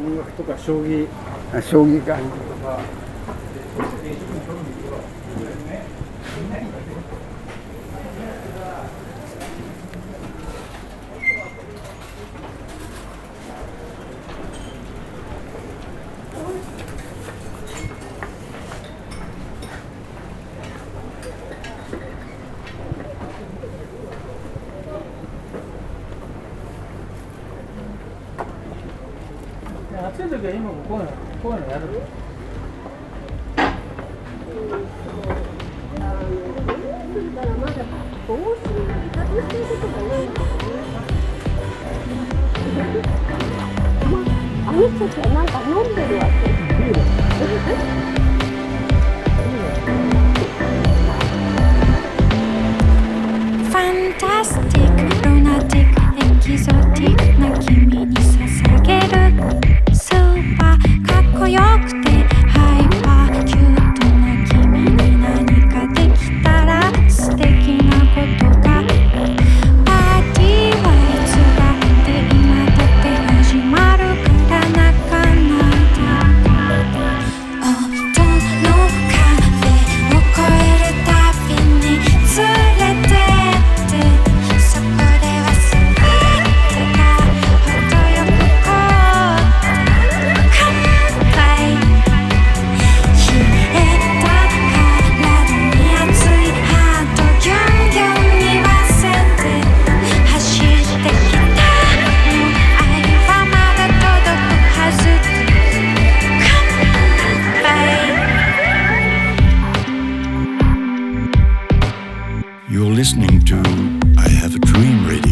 音楽とか将棋あ将棋か。everyone. listening to I Have a Dream Radio.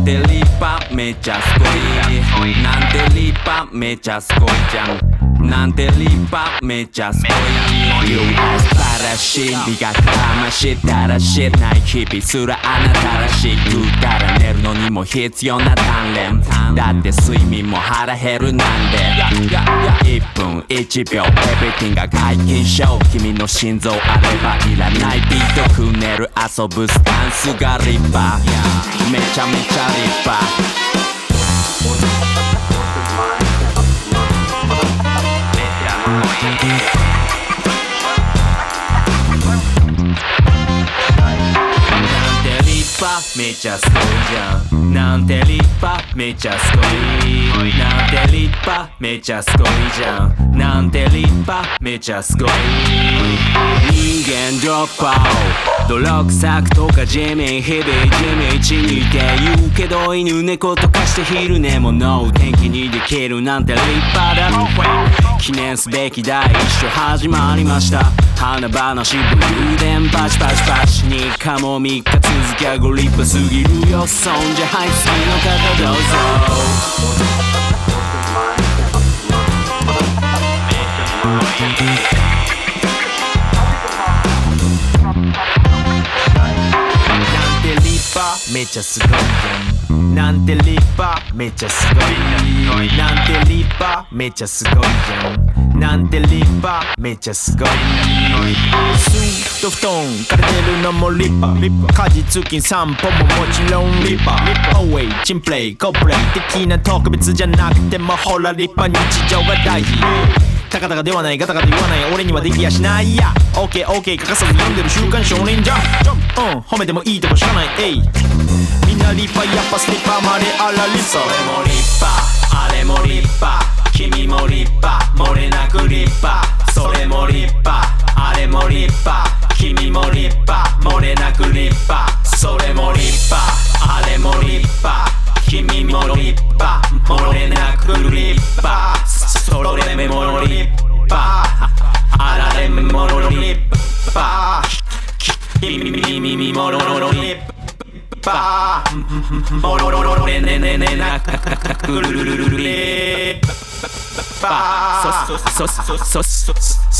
Nante lipa me časkoj Nante lipa me časkoj なんて立派めちゃすごい素晴らしい磨く魂だらしない日々すらあなたらしくから寝るのにも必要な鍛錬だって睡眠も腹減るなんで1分1秒 Everything が解禁しよう君の心臓あればいらないビートくねる遊ぶスタンスが立派めちゃめちゃ立派 Thank you. めちゃすごいじゃん。なんて立派めちゃすごいなんて立派めちゃすごいじゃん。なんて立派めちゃすごい人間ドロップアウト泥臭くとかー、ジェ々地道にいて言うけど犬猫とかして昼寝もノー天気にできるなんて立派だ記念すべき第一章始まりました花々しぶり電パ。チパ。チパ。チにかも3日続きゃゴリパ。派すぎるよそんじゃはい次の方どうぞなんて立派めちゃすごいじゃんなんて立派めちゃすごいなんて立派めちゃすごいじゃんなんて立派めっちゃすごい。スーッと布団から出るのも立派家事通勤散歩ももちろん立派 Always チンプレイコプレイ的な特別じゃなくてもほら立派日常が大事たかたかではないガタガタ言わない俺にはできやしないや。OKOK 欠かさず読んでる週刊少年ジャン。うん褒めてもいいとこしかない。えいみんな立派やっぱスリッパまであら立それ派も立派あれも立派君も立派漏れなく立派。それも立派。あれも立派。君も立派。漏れなく立派。それも立派。あれも立派。君も立派。漏れなく立派。それも立派。あられも立派。君も立派。ボロロロロレネネネナクルルルルルレバーそそそそそそ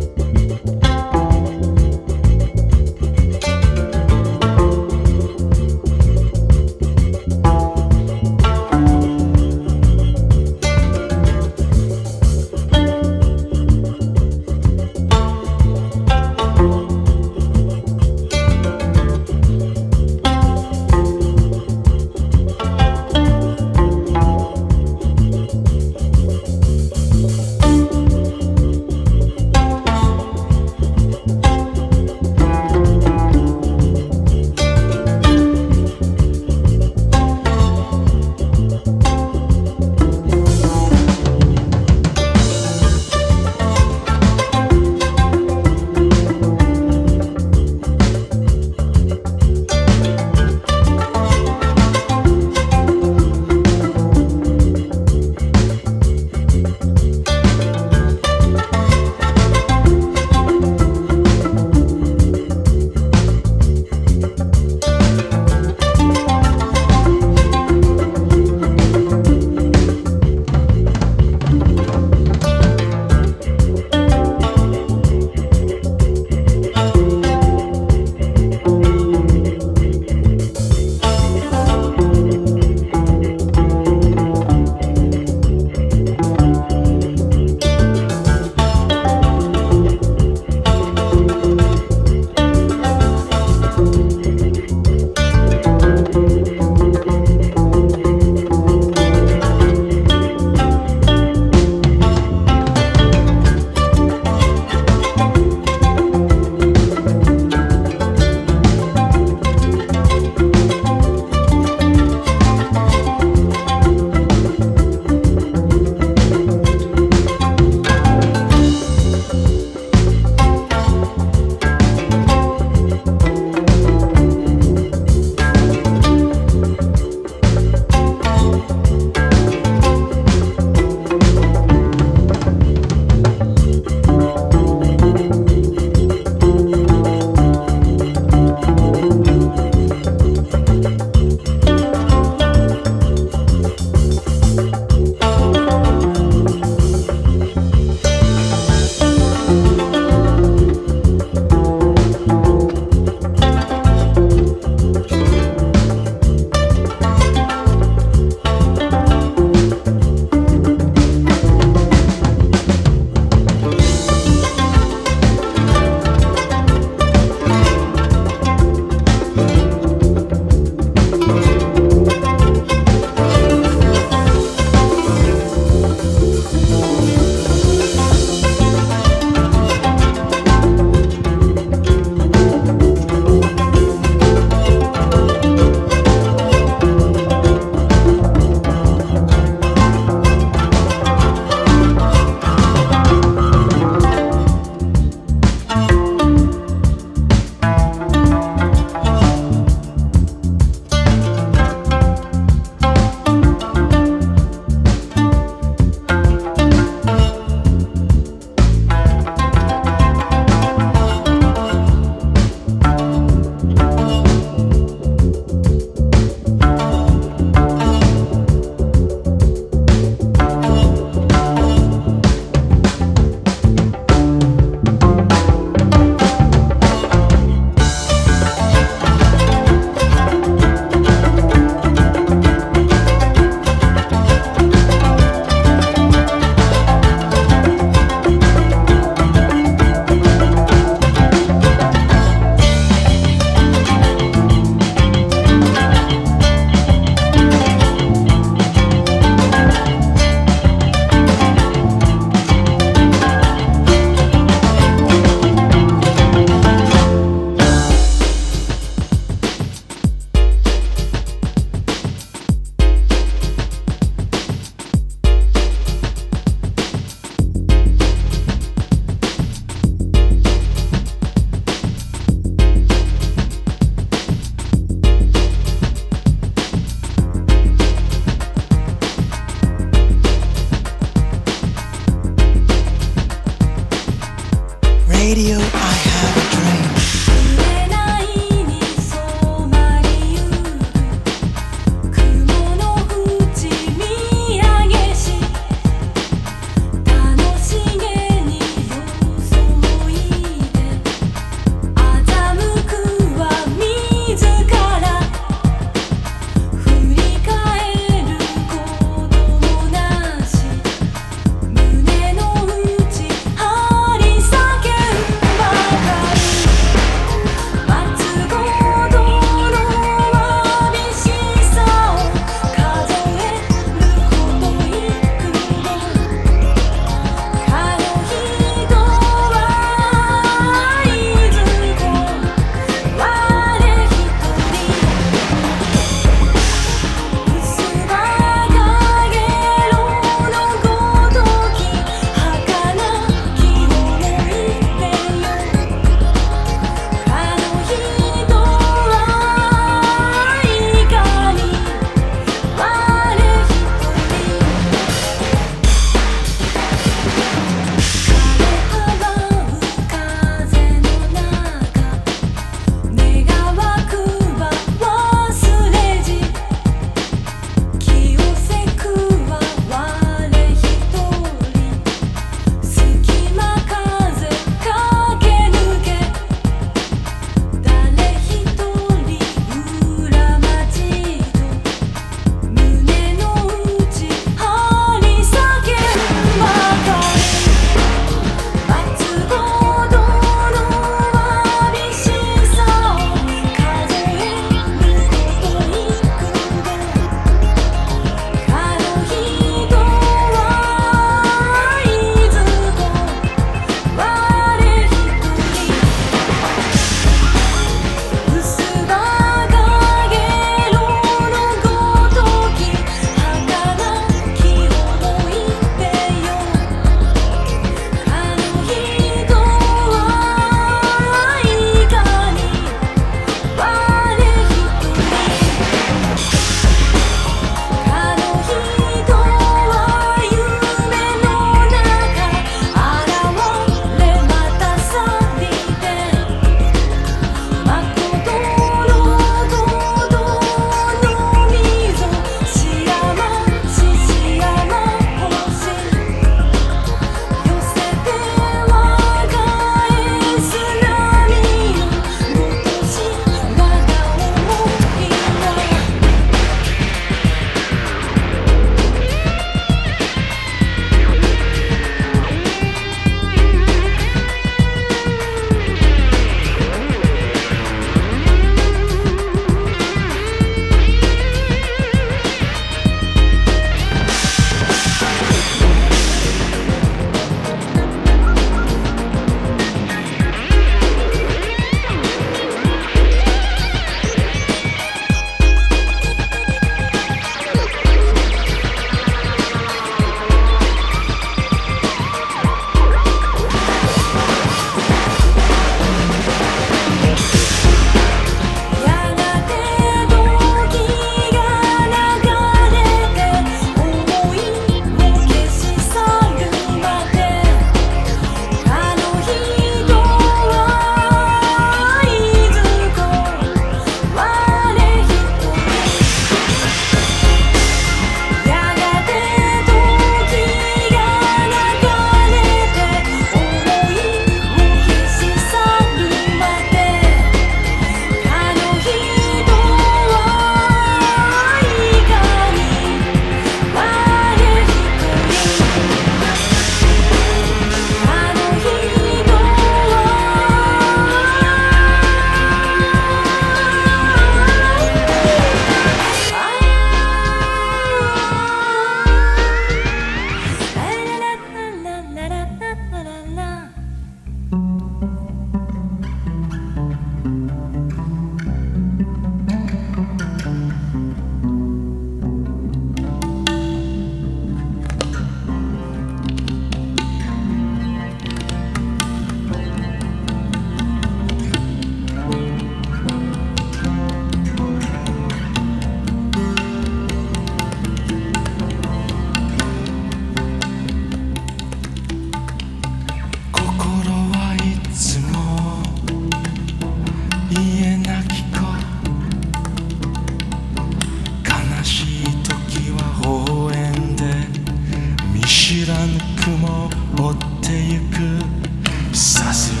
知らぬ雲追ってゆく。さすが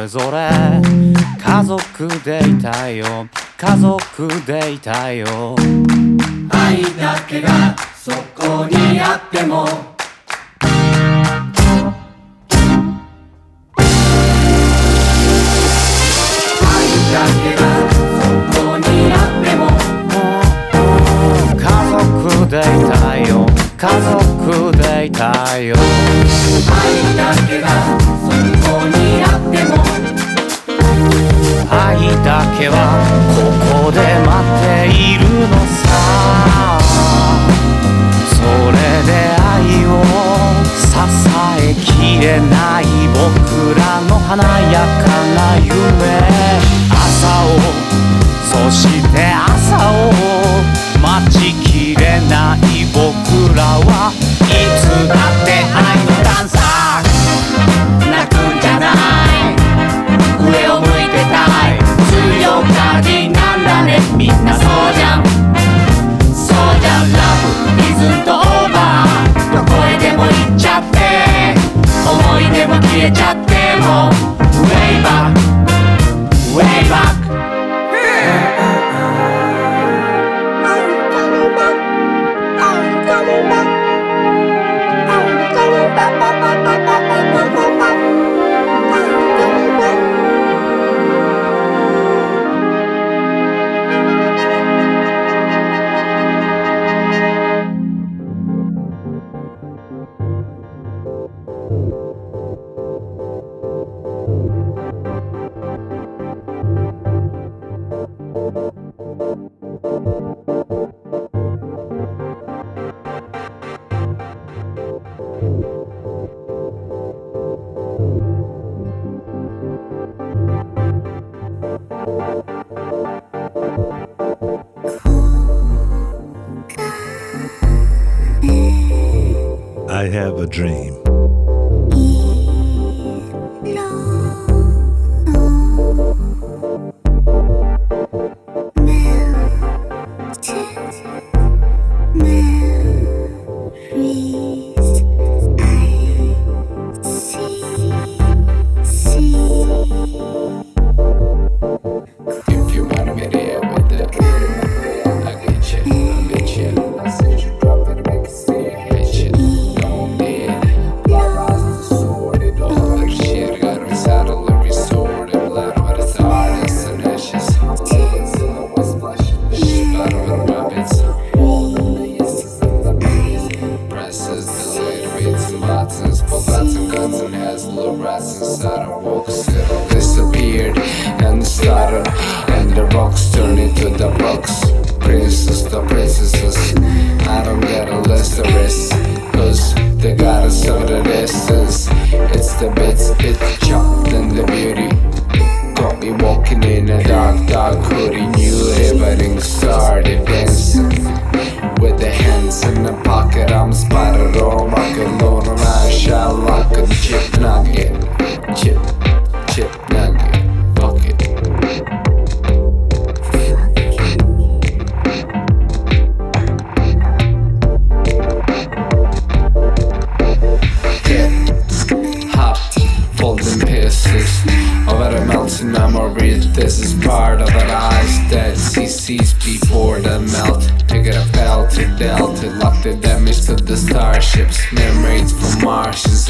れぞれ家族でいたいよ。家族でいたいよ。愛だけがそこにあっても。家族でいたいよ。家族でいたいよ。けはここで待っているのさ。それで愛を支えきれない僕らの華やかな夢。朝をそして朝を待ちきれない僕らは。いつだって愛みんなそうじゃん。そうじゃん。ラブイズントオーバー。どこへでも行っちゃって。思い出も消えちゃっても。ウェイバック dream.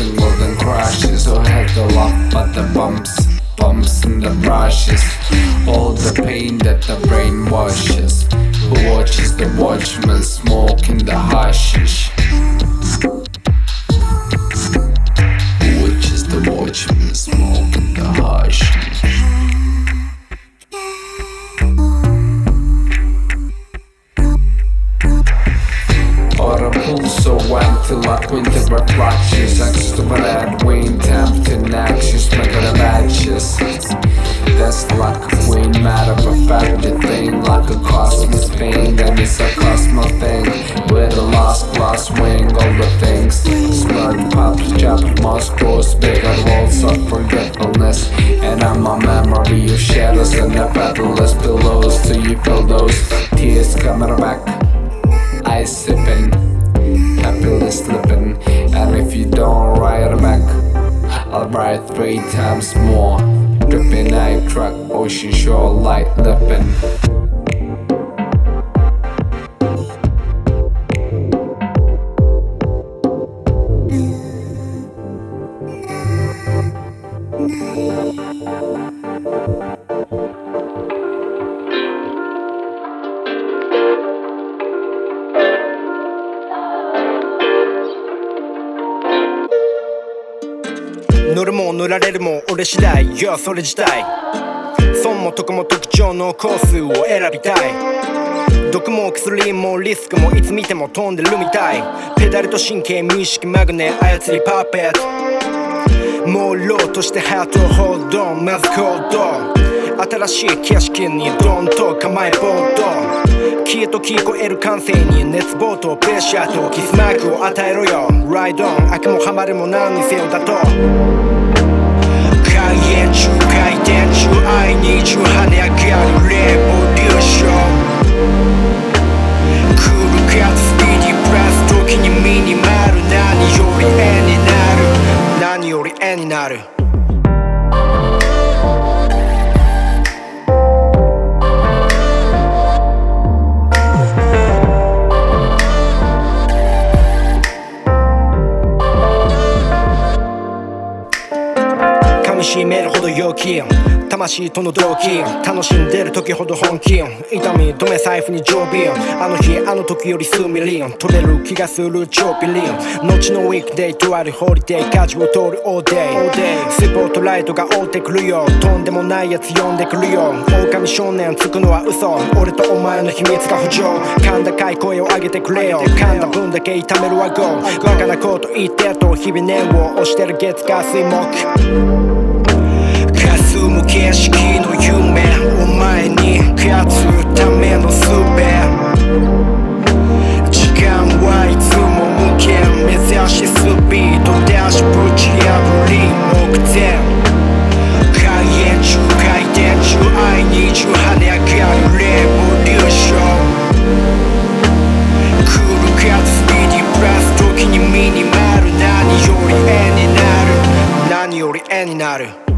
And golden crashes. So had the love, but the bumps, bumps and the brushes. All the pain that the brain washes. Who watches the watchman smoking the hashish? それ自体。損も得も特徴のコースを選びたい。毒も薬もリスクもいつ見ても飛んでるみたい。ペダルと神経無意識マグネ操りパーペット。朦朧としてハートホールドまず行動。新しい景色にドンと構えボード消えと聞こえる感性に熱望とプレッシャーとキスマークを与えろよ。ライドオン悪もハマるも何にせよだと。現中回転中愛に中跳ね上がるレボリューションクールかつスピーディープラス時にミニマル何より絵になる何より絵になる。しめるほど陽気魂との同期楽しんでる時ほど本気痛み止め財布に常備あの日あの時より数ミリオン取れる気がする超ビリオン後のウィークデイとあるホリデー舵を通る all day スポットライトが追ってくるよ。とんでもないやつ呼んでくるよ。狼少年つくのは嘘。俺とお前の秘密が浮上。甲高い声を上げてくれよ。噛んだ分だけ痛めるわ GO バカなこと言ってと日々念を押してる月火水木。景色の夢お前に勝つための術時間はいつも無限目指しスピードダッシュぶち破り目前開演中回転中愛に中跳ね上がるレボリューションクールかつスピーディープラス時にミニマル何より絵になる何より絵になる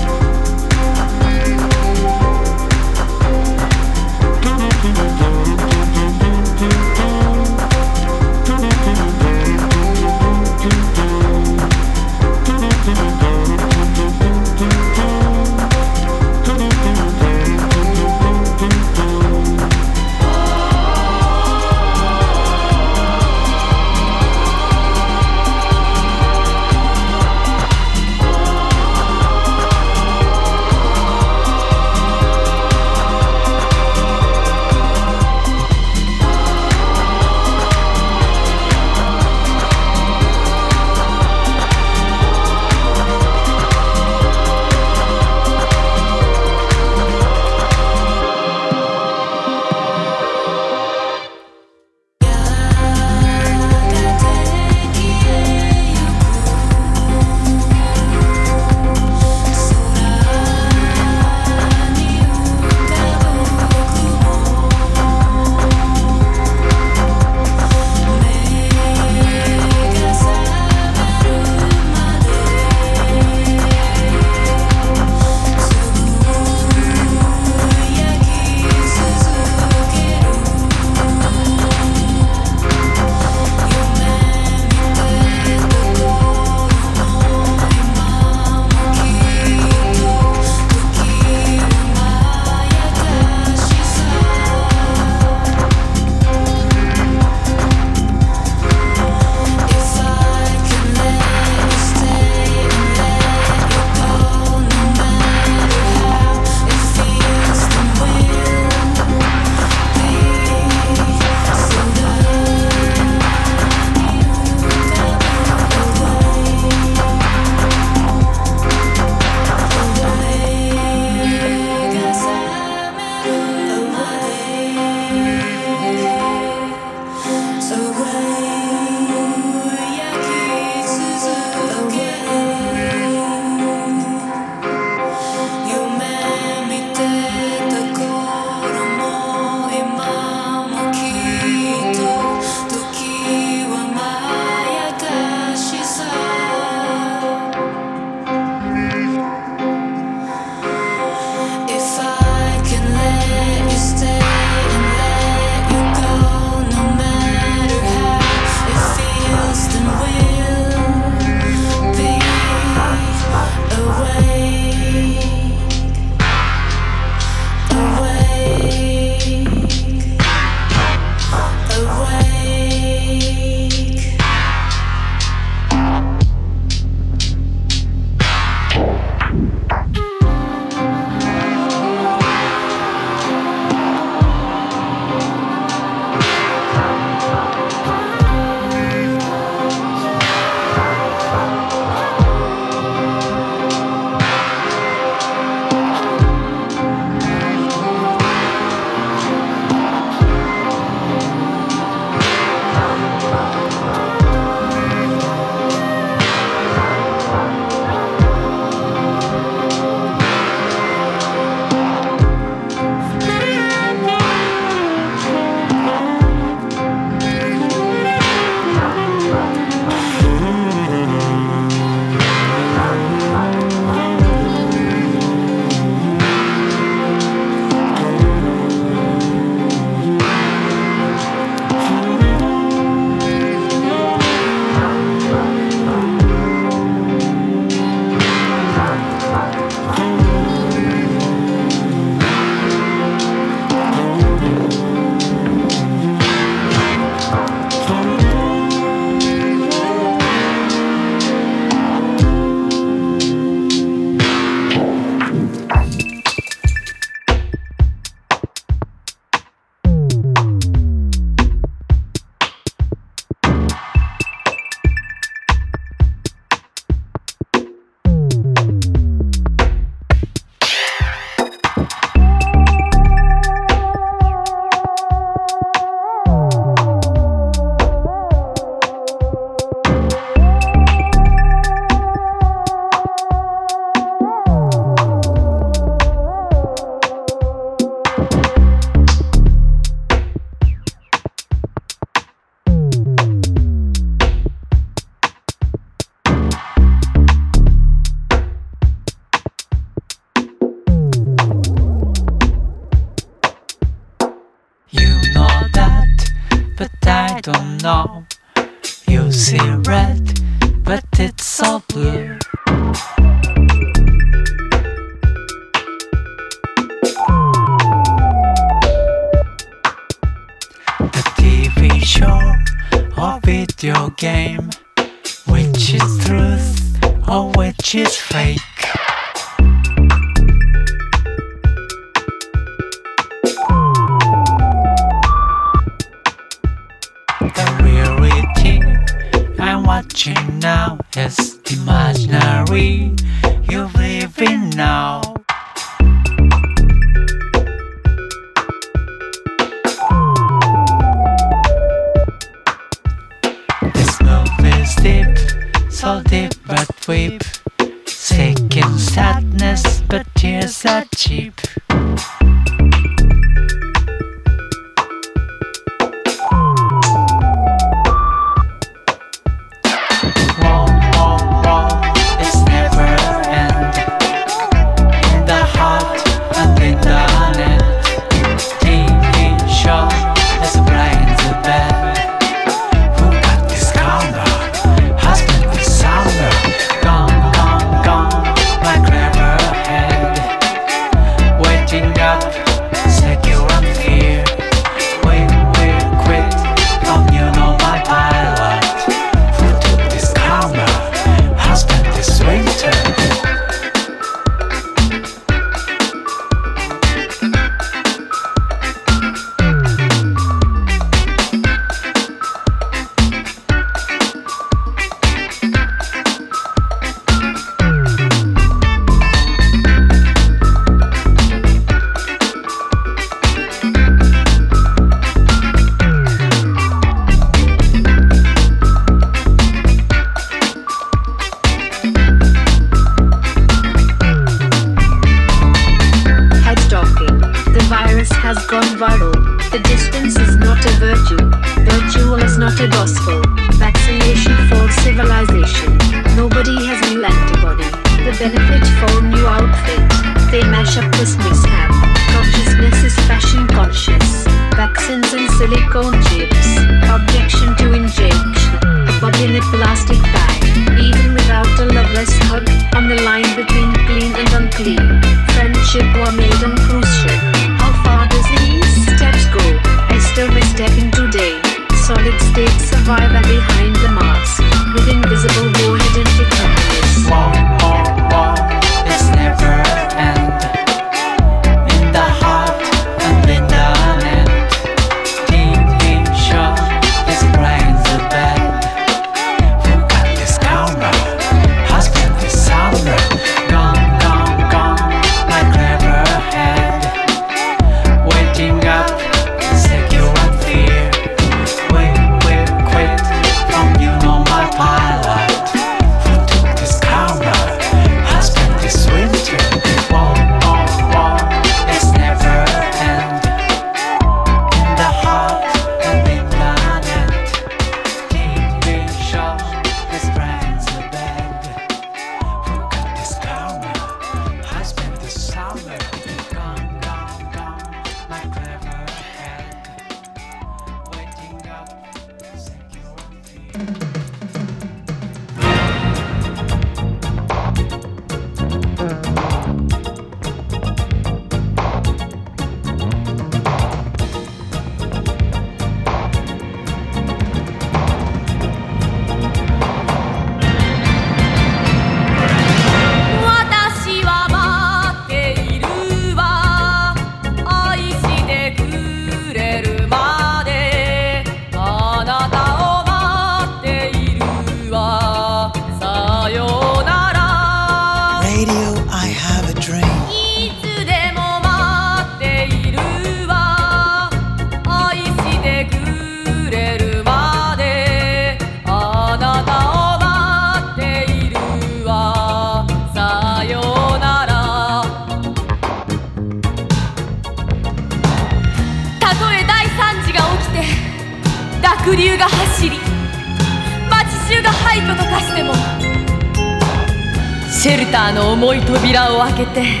シェルターの重い扉を開けて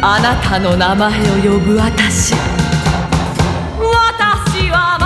あなたの名前を呼ぶ私。私は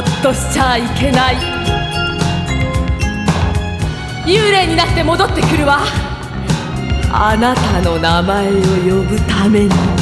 っとしちゃいけない。幽霊になって戻ってくるわ。あなたの名前を呼ぶために。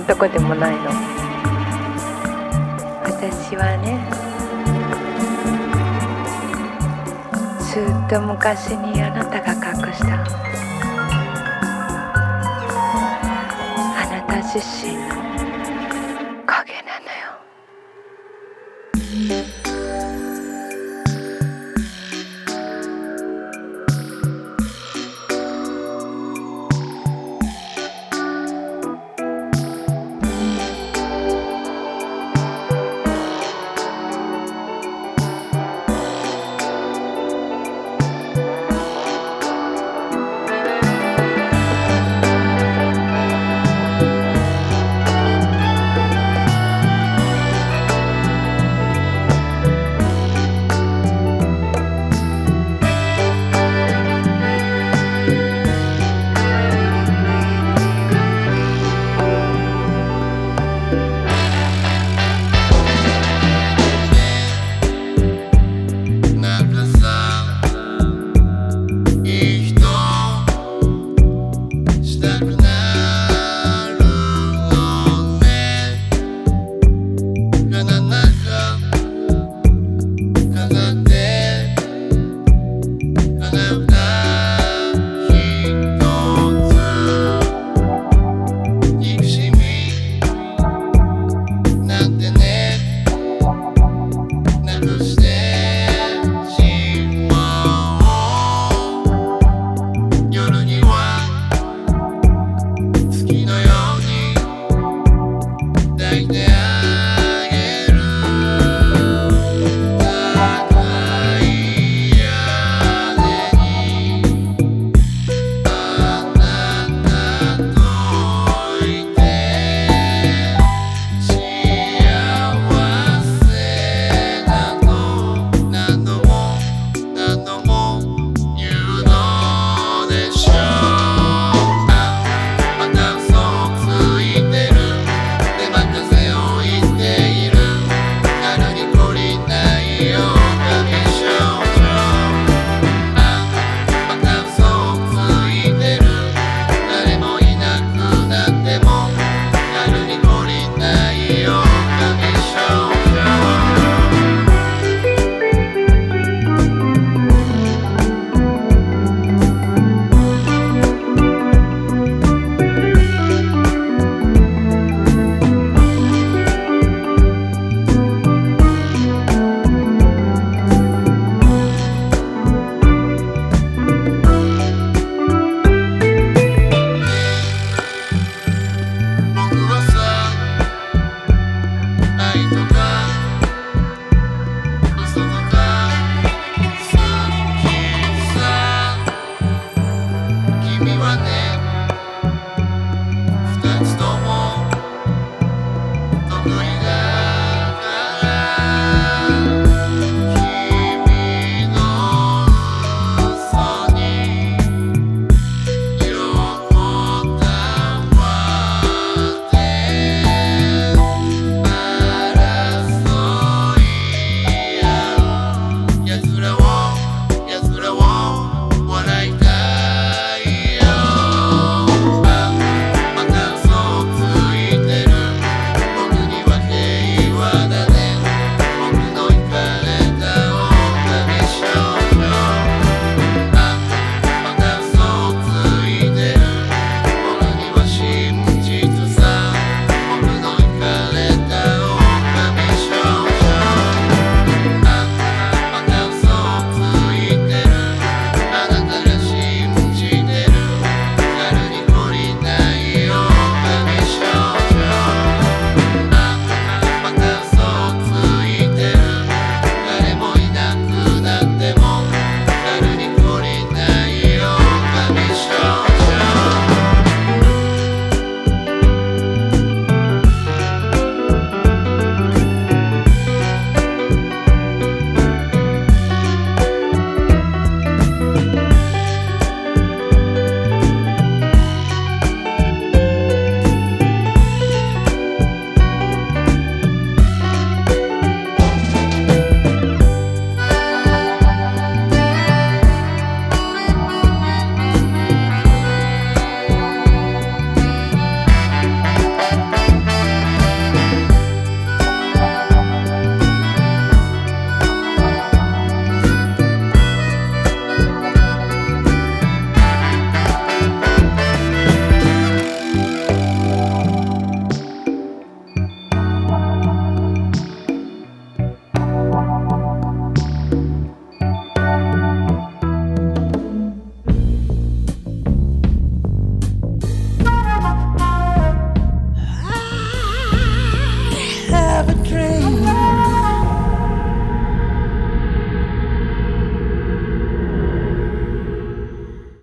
んこでもないの。私はねずっと昔にあなたが隠した。あなた自身の